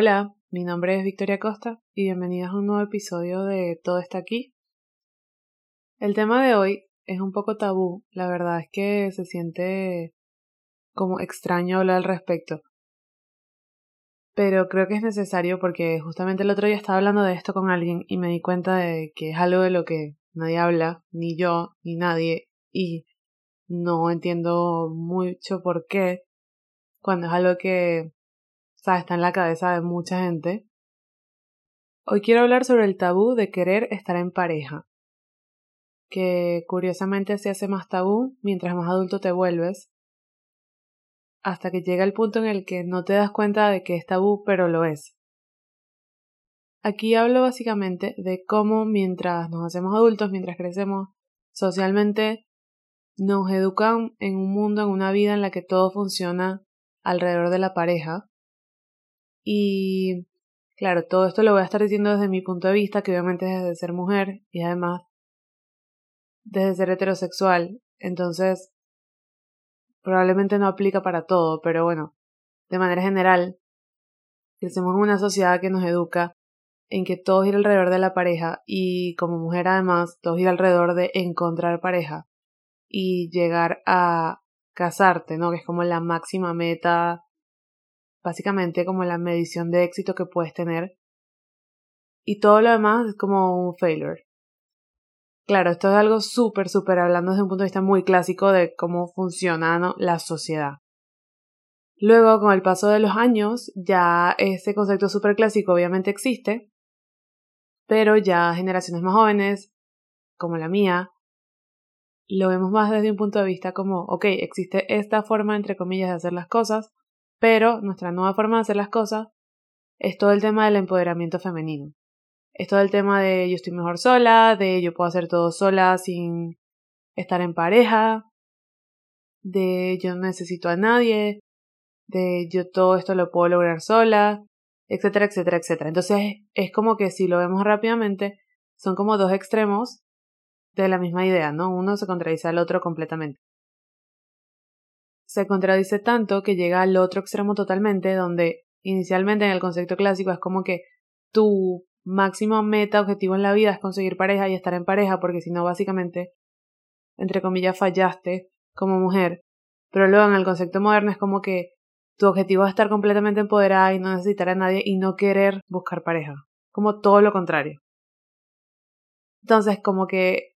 Hola, mi nombre es Victoria Costa y bienvenidos a un nuevo episodio de Todo está aquí. El tema de hoy es un poco tabú, la verdad es que se siente como extraño hablar al respecto. Pero creo que es necesario porque justamente el otro día estaba hablando de esto con alguien y me di cuenta de que es algo de lo que nadie habla, ni yo, ni nadie, y no entiendo mucho por qué, cuando es algo que está en la cabeza de mucha gente. Hoy quiero hablar sobre el tabú de querer estar en pareja, que curiosamente se hace más tabú mientras más adulto te vuelves, hasta que llega el punto en el que no te das cuenta de que es tabú, pero lo es. Aquí hablo básicamente de cómo mientras nos hacemos adultos, mientras crecemos socialmente, nos educan en un mundo, en una vida en la que todo funciona alrededor de la pareja, y claro, todo esto lo voy a estar diciendo desde mi punto de vista, que obviamente es desde ser mujer y además desde ser heterosexual. Entonces, probablemente no aplica para todo, pero bueno, de manera general, crecemos en una sociedad que nos educa en que todo gira alrededor de la pareja y como mujer además todo gira alrededor de encontrar pareja y llegar a casarte, ¿no? Que es como la máxima meta básicamente como la medición de éxito que puedes tener. Y todo lo demás es como un failure. Claro, esto es algo súper, súper hablando desde un punto de vista muy clásico de cómo funciona la sociedad. Luego, con el paso de los años, ya ese concepto súper clásico obviamente existe, pero ya generaciones más jóvenes, como la mía, lo vemos más desde un punto de vista como, ok, existe esta forma, entre comillas, de hacer las cosas, pero nuestra nueva forma de hacer las cosas es todo el tema del empoderamiento femenino. Es todo el tema de yo estoy mejor sola, de yo puedo hacer todo sola sin estar en pareja, de yo no necesito a nadie, de yo todo esto lo puedo lograr sola, etcétera, etcétera, etcétera. Entonces es como que si lo vemos rápidamente, son como dos extremos de la misma idea, ¿no? Uno se contradice al otro completamente se contradice tanto que llega al otro extremo totalmente, donde inicialmente en el concepto clásico es como que tu máximo meta, objetivo en la vida es conseguir pareja y estar en pareja, porque si no, básicamente, entre comillas, fallaste como mujer. Pero luego en el concepto moderno es como que tu objetivo es estar completamente empoderada y no necesitar a nadie y no querer buscar pareja. Como todo lo contrario. Entonces, como que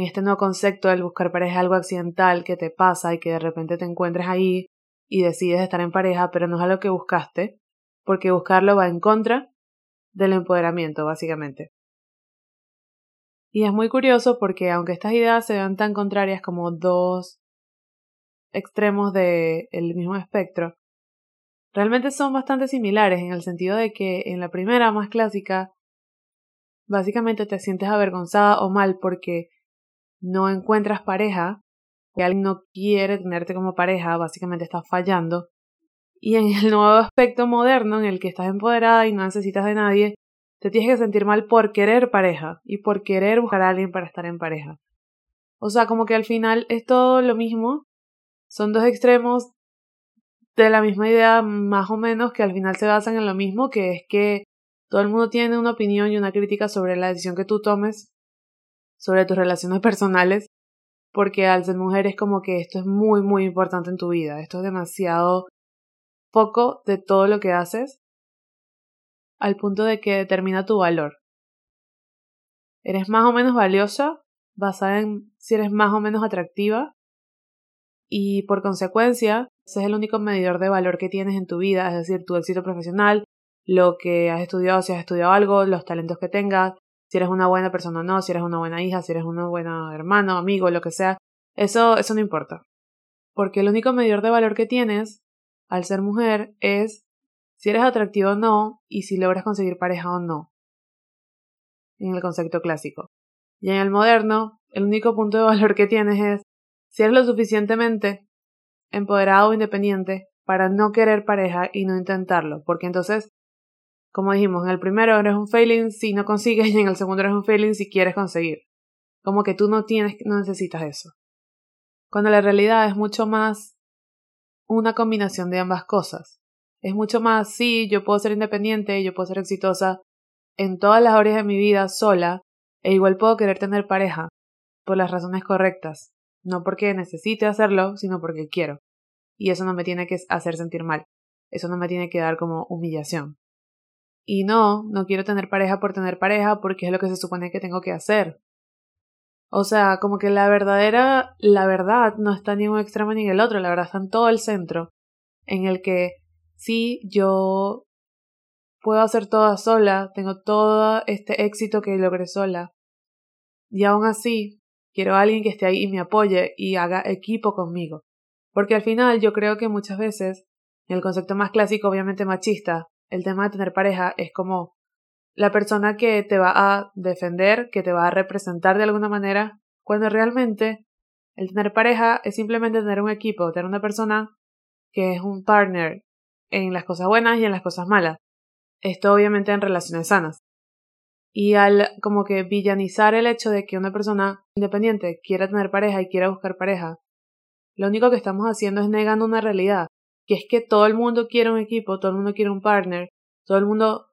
en este nuevo concepto del buscar pareja algo accidental que te pasa y que de repente te encuentres ahí y decides estar en pareja, pero no es algo que buscaste, porque buscarlo va en contra del empoderamiento, básicamente. Y es muy curioso porque aunque estas ideas se vean tan contrarias como dos extremos del mismo espectro, realmente son bastante similares en el sentido de que en la primera, más clásica, básicamente te sientes avergonzada o mal porque no encuentras pareja, que alguien no quiere tenerte como pareja, básicamente estás fallando. Y en el nuevo aspecto moderno en el que estás empoderada y no necesitas de nadie, te tienes que sentir mal por querer pareja y por querer buscar a alguien para estar en pareja. O sea, como que al final es todo lo mismo, son dos extremos de la misma idea más o menos que al final se basan en lo mismo, que es que todo el mundo tiene una opinión y una crítica sobre la decisión que tú tomes sobre tus relaciones personales, porque al ser mujer es como que esto es muy, muy importante en tu vida, esto es demasiado poco de todo lo que haces, al punto de que determina tu valor. Eres más o menos valiosa basada en si eres más o menos atractiva y por consecuencia ese es el único medidor de valor que tienes en tu vida, es decir, tu éxito profesional, lo que has estudiado, si has estudiado algo, los talentos que tengas, si eres una buena persona o no, si eres una buena hija, si eres una buena hermano, amigo, lo que sea, eso, eso no importa. Porque el único medidor de valor que tienes al ser mujer es si eres atractivo o no y si logras conseguir pareja o no. En el concepto clásico. Y en el moderno, el único punto de valor que tienes es si eres lo suficientemente empoderado o independiente para no querer pareja y no intentarlo, porque entonces como dijimos, en el primero eres un failing si no consigues y en el segundo eres un failing si quieres conseguir. Como que tú no tienes, no necesitas eso. Cuando la realidad es mucho más una combinación de ambas cosas. Es mucho más, sí, yo puedo ser independiente, yo puedo ser exitosa en todas las áreas de mi vida sola, e igual puedo querer tener pareja, por las razones correctas, no porque necesite hacerlo, sino porque quiero. Y eso no me tiene que hacer sentir mal, eso no me tiene que dar como humillación. Y no, no quiero tener pareja por tener pareja porque es lo que se supone que tengo que hacer. O sea, como que la verdadera, la verdad no está ni en un extremo ni en el otro, la verdad está en todo el centro, en el que sí, yo puedo hacer toda sola, tengo todo este éxito que logré sola. Y aún así, quiero alguien que esté ahí y me apoye y haga equipo conmigo. Porque al final yo creo que muchas veces, el concepto más clásico, obviamente machista, el tema de tener pareja es como la persona que te va a defender, que te va a representar de alguna manera, cuando realmente el tener pareja es simplemente tener un equipo, tener una persona que es un partner en las cosas buenas y en las cosas malas. Esto obviamente en relaciones sanas. Y al como que villanizar el hecho de que una persona independiente quiera tener pareja y quiera buscar pareja, lo único que estamos haciendo es negando una realidad, que es que todo el mundo quiere un equipo, todo el mundo quiere un partner, todo el mundo,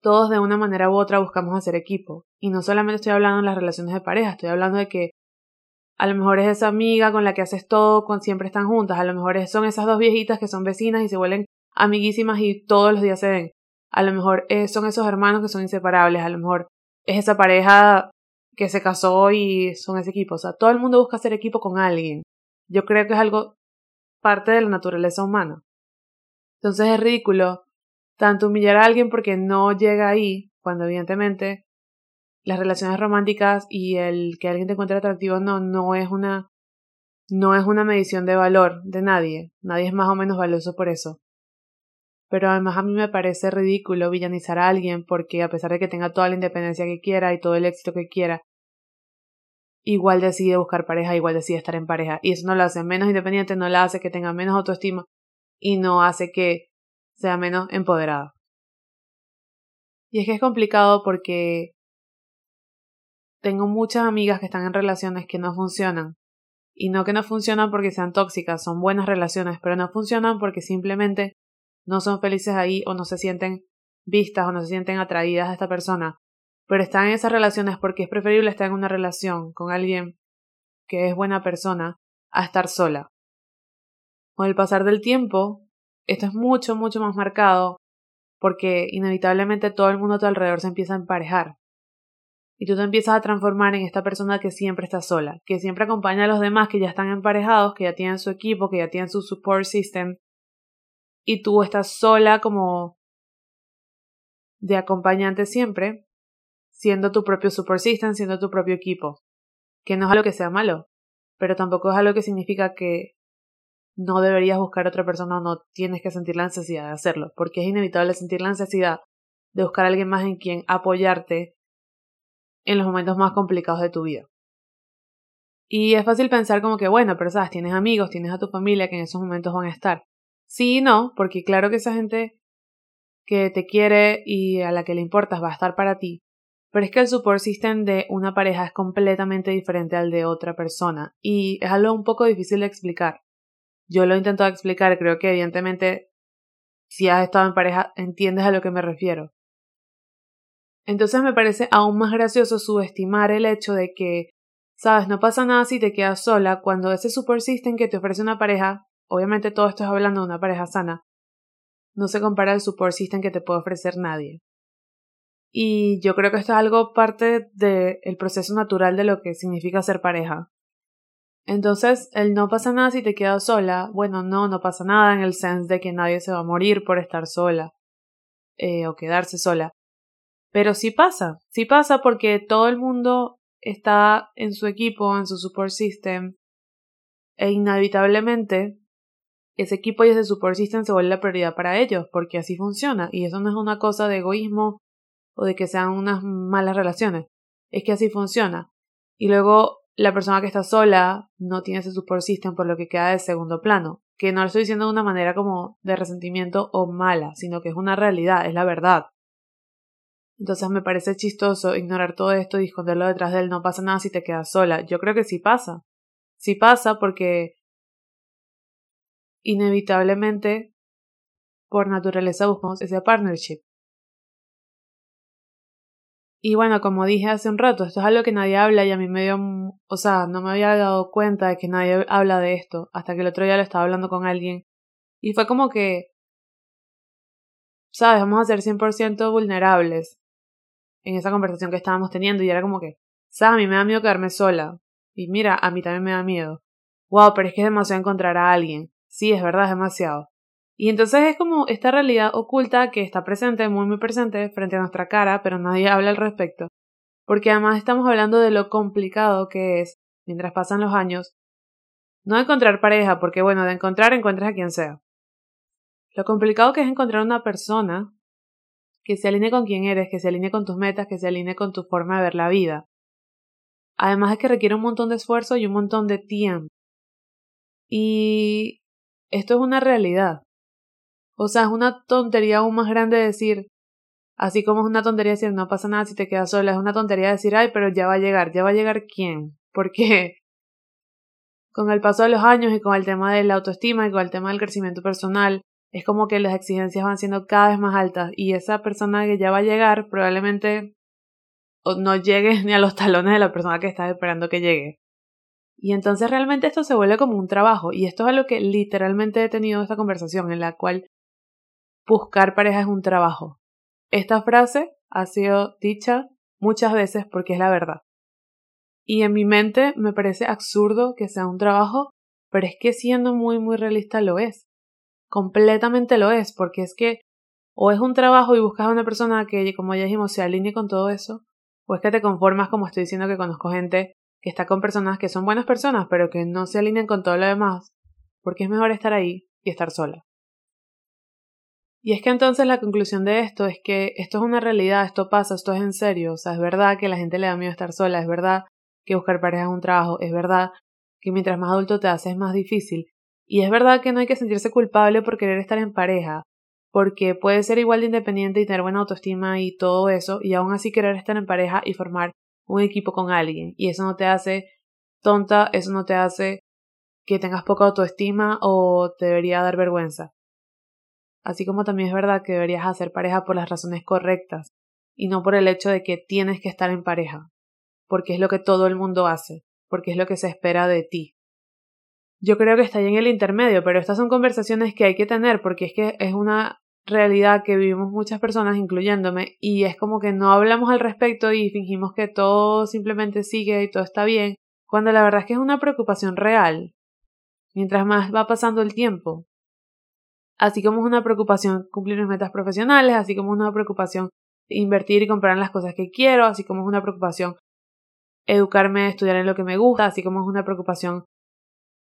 todos de una manera u otra buscamos hacer equipo. Y no solamente estoy hablando en las relaciones de pareja, estoy hablando de que a lo mejor es esa amiga con la que haces todo, cuando siempre están juntas, a lo mejor son esas dos viejitas que son vecinas y se vuelven amiguísimas y todos los días se ven. A lo mejor son esos hermanos que son inseparables, a lo mejor es esa pareja que se casó y son ese equipo. O sea, todo el mundo busca hacer equipo con alguien. Yo creo que es algo parte de la naturaleza humana. Entonces es ridículo tanto humillar a alguien porque no llega ahí, cuando evidentemente las relaciones románticas y el que alguien te encuentre atractivo no, no es una no es una medición de valor de nadie. Nadie es más o menos valioso por eso. Pero además a mí me parece ridículo villanizar a alguien porque a pesar de que tenga toda la independencia que quiera y todo el éxito que quiera, igual decide buscar pareja, igual decide estar en pareja. Y eso no lo hace menos independiente, no la hace que tenga menos autoestima y no hace que sea menos empoderada. Y es que es complicado porque tengo muchas amigas que están en relaciones que no funcionan. Y no que no funcionan porque sean tóxicas, son buenas relaciones, pero no funcionan porque simplemente no son felices ahí o no se sienten vistas o no se sienten atraídas a esta persona pero están en esas relaciones porque es preferible estar en una relación con alguien que es buena persona a estar sola. Con el pasar del tiempo, esto es mucho, mucho más marcado porque inevitablemente todo el mundo a tu alrededor se empieza a emparejar. Y tú te empiezas a transformar en esta persona que siempre está sola, que siempre acompaña a los demás que ya están emparejados, que ya tienen su equipo, que ya tienen su support system, y tú estás sola como de acompañante siempre, siendo tu propio super system, siendo tu propio equipo. Que no es algo que sea malo, pero tampoco es algo que significa que no deberías buscar a otra persona o no tienes que sentir la necesidad de hacerlo, porque es inevitable sentir la necesidad de buscar a alguien más en quien apoyarte en los momentos más complicados de tu vida. Y es fácil pensar como que, bueno, pero sabes, tienes amigos, tienes a tu familia que en esos momentos van a estar. Sí y no, porque claro que esa gente que te quiere y a la que le importas va a estar para ti, pero es que el support system de una pareja es completamente diferente al de otra persona y es algo un poco difícil de explicar. Yo lo he intentado explicar, creo que evidentemente si has estado en pareja entiendes a lo que me refiero. Entonces me parece aún más gracioso subestimar el hecho de que, sabes, no pasa nada si te quedas sola cuando ese support system que te ofrece una pareja, obviamente todo esto es hablando de una pareja sana, no se compara al support system que te puede ofrecer nadie. Y yo creo que esto es algo parte del proceso natural de lo que significa ser pareja. Entonces, el no pasa nada si te quedas sola, bueno, no, no pasa nada en el sense de que nadie se va a morir por estar sola eh, o quedarse sola. Pero sí pasa, sí pasa porque todo el mundo está en su equipo, en su support system, e inevitablemente ese equipo y ese support system se vuelve la prioridad para ellos, porque así funciona, y eso no es una cosa de egoísmo o de que sean unas malas relaciones. Es que así funciona. Y luego la persona que está sola no tiene ese support system por lo que queda de segundo plano. Que no lo estoy diciendo de una manera como de resentimiento o mala, sino que es una realidad, es la verdad. Entonces me parece chistoso ignorar todo esto y esconderlo detrás de él. No pasa nada si te quedas sola. Yo creo que sí pasa. Sí pasa porque inevitablemente por naturaleza buscamos ese partnership. Y bueno, como dije hace un rato, esto es algo que nadie habla y a mí me dio, o sea, no me había dado cuenta de que nadie habla de esto hasta que el otro día lo estaba hablando con alguien. Y fue como que, sabes, vamos a ser 100% vulnerables en esa conversación que estábamos teniendo y era como que, sabes, a mí me da miedo quedarme sola. Y mira, a mí también me da miedo. Wow, pero es que es demasiado encontrar a alguien. Sí, es verdad, es demasiado. Y entonces es como esta realidad oculta que está presente, muy muy presente, frente a nuestra cara, pero nadie habla al respecto. Porque además estamos hablando de lo complicado que es, mientras pasan los años, no encontrar pareja, porque bueno, de encontrar encuentras a quien sea. Lo complicado que es encontrar una persona que se alinee con quien eres, que se alinee con tus metas, que se alinee con tu forma de ver la vida. Además es que requiere un montón de esfuerzo y un montón de tiempo. Y esto es una realidad. O sea, es una tontería aún más grande decir, así como es una tontería decir no pasa nada si te quedas sola, es una tontería decir, ay, pero ya va a llegar, ya va a llegar quién, porque con el paso de los años y con el tema de la autoestima y con el tema del crecimiento personal, es como que las exigencias van siendo cada vez más altas y esa persona que ya va a llegar probablemente no llegue ni a los talones de la persona que estás esperando que llegue. Y entonces realmente esto se vuelve como un trabajo y esto es algo que literalmente he tenido esta conversación en la cual buscar pareja es un trabajo. Esta frase ha sido dicha muchas veces porque es la verdad. Y en mi mente me parece absurdo que sea un trabajo, pero es que siendo muy muy realista lo es. Completamente lo es, porque es que o es un trabajo y buscas a una persona que, como ya dijimos, se alinee con todo eso, o es que te conformas, como estoy diciendo que conozco gente que está con personas que son buenas personas, pero que no se alinean con todo lo demás, porque es mejor estar ahí y estar sola. Y es que entonces la conclusión de esto es que esto es una realidad, esto pasa, esto es en serio, o sea, es verdad que la gente le da miedo estar sola, es verdad que buscar pareja es un trabajo, es verdad que mientras más adulto te haces es más difícil, y es verdad que no hay que sentirse culpable por querer estar en pareja, porque puede ser igual de independiente y tener buena autoestima y todo eso, y aún así querer estar en pareja y formar un equipo con alguien, y eso no te hace tonta, eso no te hace que tengas poca autoestima o te debería dar vergüenza así como también es verdad que deberías hacer pareja por las razones correctas y no por el hecho de que tienes que estar en pareja, porque es lo que todo el mundo hace, porque es lo que se espera de ti. Yo creo que está ahí en el intermedio, pero estas son conversaciones que hay que tener porque es que es una realidad que vivimos muchas personas, incluyéndome, y es como que no hablamos al respecto y fingimos que todo simplemente sigue y todo está bien, cuando la verdad es que es una preocupación real. Mientras más va pasando el tiempo, así como es una preocupación cumplir mis metas profesionales, así como es una preocupación invertir y comprar las cosas que quiero, así como es una preocupación educarme, estudiar en lo que me gusta, así como es una preocupación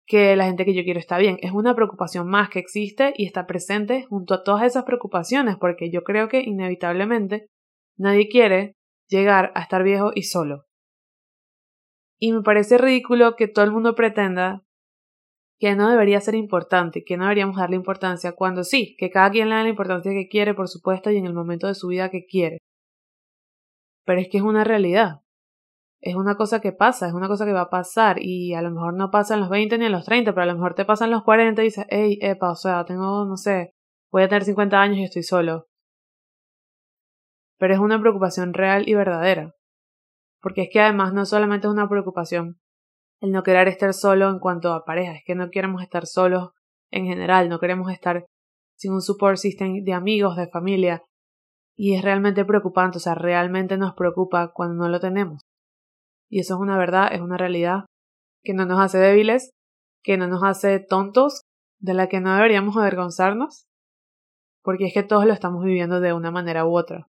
que la gente que yo quiero está bien. Es una preocupación más que existe y está presente junto a todas esas preocupaciones, porque yo creo que inevitablemente nadie quiere llegar a estar viejo y solo. Y me parece ridículo que todo el mundo pretenda que no debería ser importante, que no deberíamos darle importancia, cuando sí, que cada quien le da la importancia que quiere, por supuesto, y en el momento de su vida que quiere. Pero es que es una realidad. Es una cosa que pasa, es una cosa que va a pasar, y a lo mejor no pasa en los 20 ni en los 30, pero a lo mejor te pasa en los 40 y dices, hey, epa, o sea, tengo, no sé, voy a tener 50 años y estoy solo. Pero es una preocupación real y verdadera. Porque es que además no solamente es una preocupación el no querer estar solo en cuanto a pareja, es que no queremos estar solos en general, no queremos estar sin un support system de amigos, de familia, y es realmente preocupante, o sea, realmente nos preocupa cuando no lo tenemos. Y eso es una verdad, es una realidad que no nos hace débiles, que no nos hace tontos, de la que no deberíamos avergonzarnos, porque es que todos lo estamos viviendo de una manera u otra.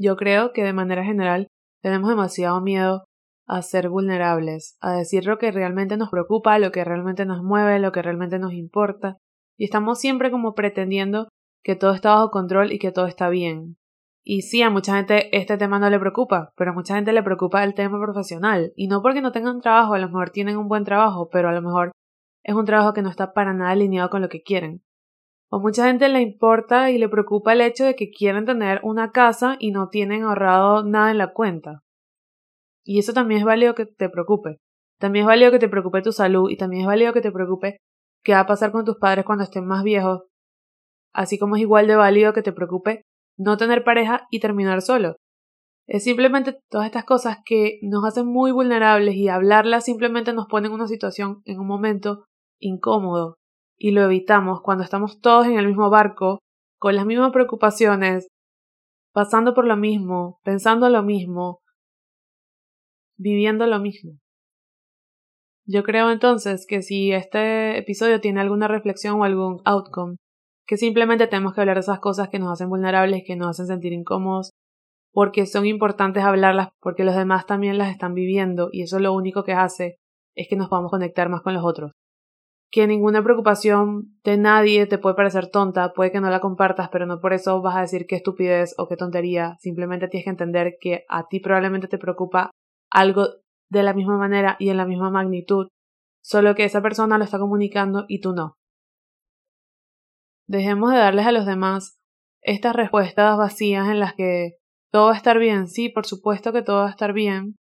Yo creo que de manera general tenemos demasiado miedo a ser vulnerables, a decir lo que realmente nos preocupa, lo que realmente nos mueve, lo que realmente nos importa, y estamos siempre como pretendiendo que todo está bajo control y que todo está bien. Y sí, a mucha gente este tema no le preocupa, pero a mucha gente le preocupa el tema profesional, y no porque no tengan trabajo, a lo mejor tienen un buen trabajo, pero a lo mejor es un trabajo que no está para nada alineado con lo que quieren. O mucha gente le importa y le preocupa el hecho de que quieren tener una casa y no tienen ahorrado nada en la cuenta. Y eso también es válido que te preocupe. También es válido que te preocupe tu salud y también es válido que te preocupe qué va a pasar con tus padres cuando estén más viejos así como es igual de válido que te preocupe no tener pareja y terminar solo. Es simplemente todas estas cosas que nos hacen muy vulnerables y hablarlas simplemente nos pone en una situación, en un momento incómodo y lo evitamos cuando estamos todos en el mismo barco, con las mismas preocupaciones, pasando por lo mismo, pensando lo mismo, viviendo lo mismo. Yo creo entonces que si este episodio tiene alguna reflexión o algún outcome, que simplemente tenemos que hablar de esas cosas que nos hacen vulnerables, que nos hacen sentir incómodos, porque son importantes hablarlas, porque los demás también las están viviendo y eso lo único que hace es que nos podamos conectar más con los otros. Que ninguna preocupación de nadie te puede parecer tonta, puede que no la compartas, pero no por eso vas a decir qué estupidez o qué tontería, simplemente tienes que entender que a ti probablemente te preocupa algo de la misma manera y en la misma magnitud, solo que esa persona lo está comunicando y tú no. Dejemos de darles a los demás estas respuestas vacías en las que todo va a estar bien, sí, por supuesto que todo va a estar bien,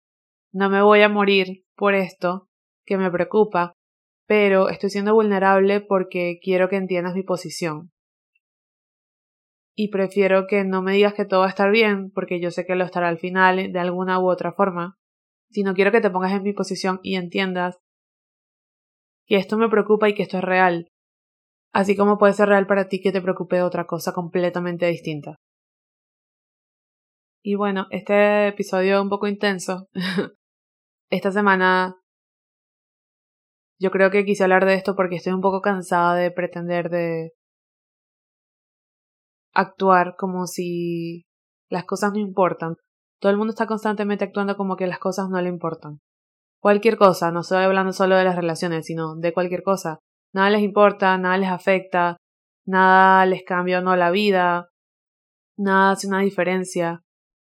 no me voy a morir por esto que me preocupa, pero estoy siendo vulnerable porque quiero que entiendas mi posición. Y prefiero que no me digas que todo va a estar bien, porque yo sé que lo estará al final de alguna u otra forma, sino quiero que te pongas en mi posición y entiendas que esto me preocupa y que esto es real, así como puede ser real para ti que te preocupe otra cosa completamente distinta. Y bueno, este episodio un poco intenso. Esta semana yo creo que quise hablar de esto porque estoy un poco cansada de pretender de actuar como si las cosas no importan. Todo el mundo está constantemente actuando como que las cosas no le importan. Cualquier cosa, no estoy hablando solo de las relaciones, sino de cualquier cosa nada les importa, nada les afecta, nada les cambia o no la vida, nada hace una diferencia,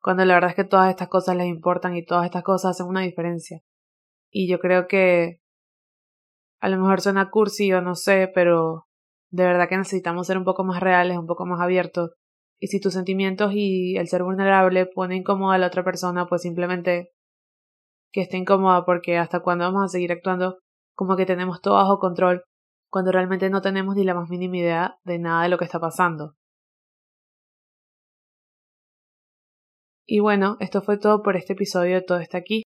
cuando la verdad es que todas estas cosas les importan y todas estas cosas hacen una diferencia. Y yo creo que a lo mejor suena cursi o no sé, pero de verdad que necesitamos ser un poco más reales, un poco más abiertos. Y si tus sentimientos y el ser vulnerable ponen incómoda a la otra persona, pues simplemente que esté incómoda porque hasta cuando vamos a seguir actuando como que tenemos todo bajo control cuando realmente no tenemos ni la más mínima idea de nada de lo que está pasando. Y bueno, esto fue todo por este episodio Todo está aquí.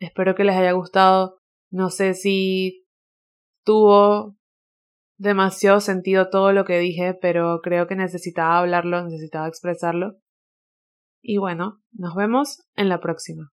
Espero que les haya gustado. No sé si tuvo demasiado sentido todo lo que dije, pero creo que necesitaba hablarlo, necesitaba expresarlo. Y bueno, nos vemos en la próxima.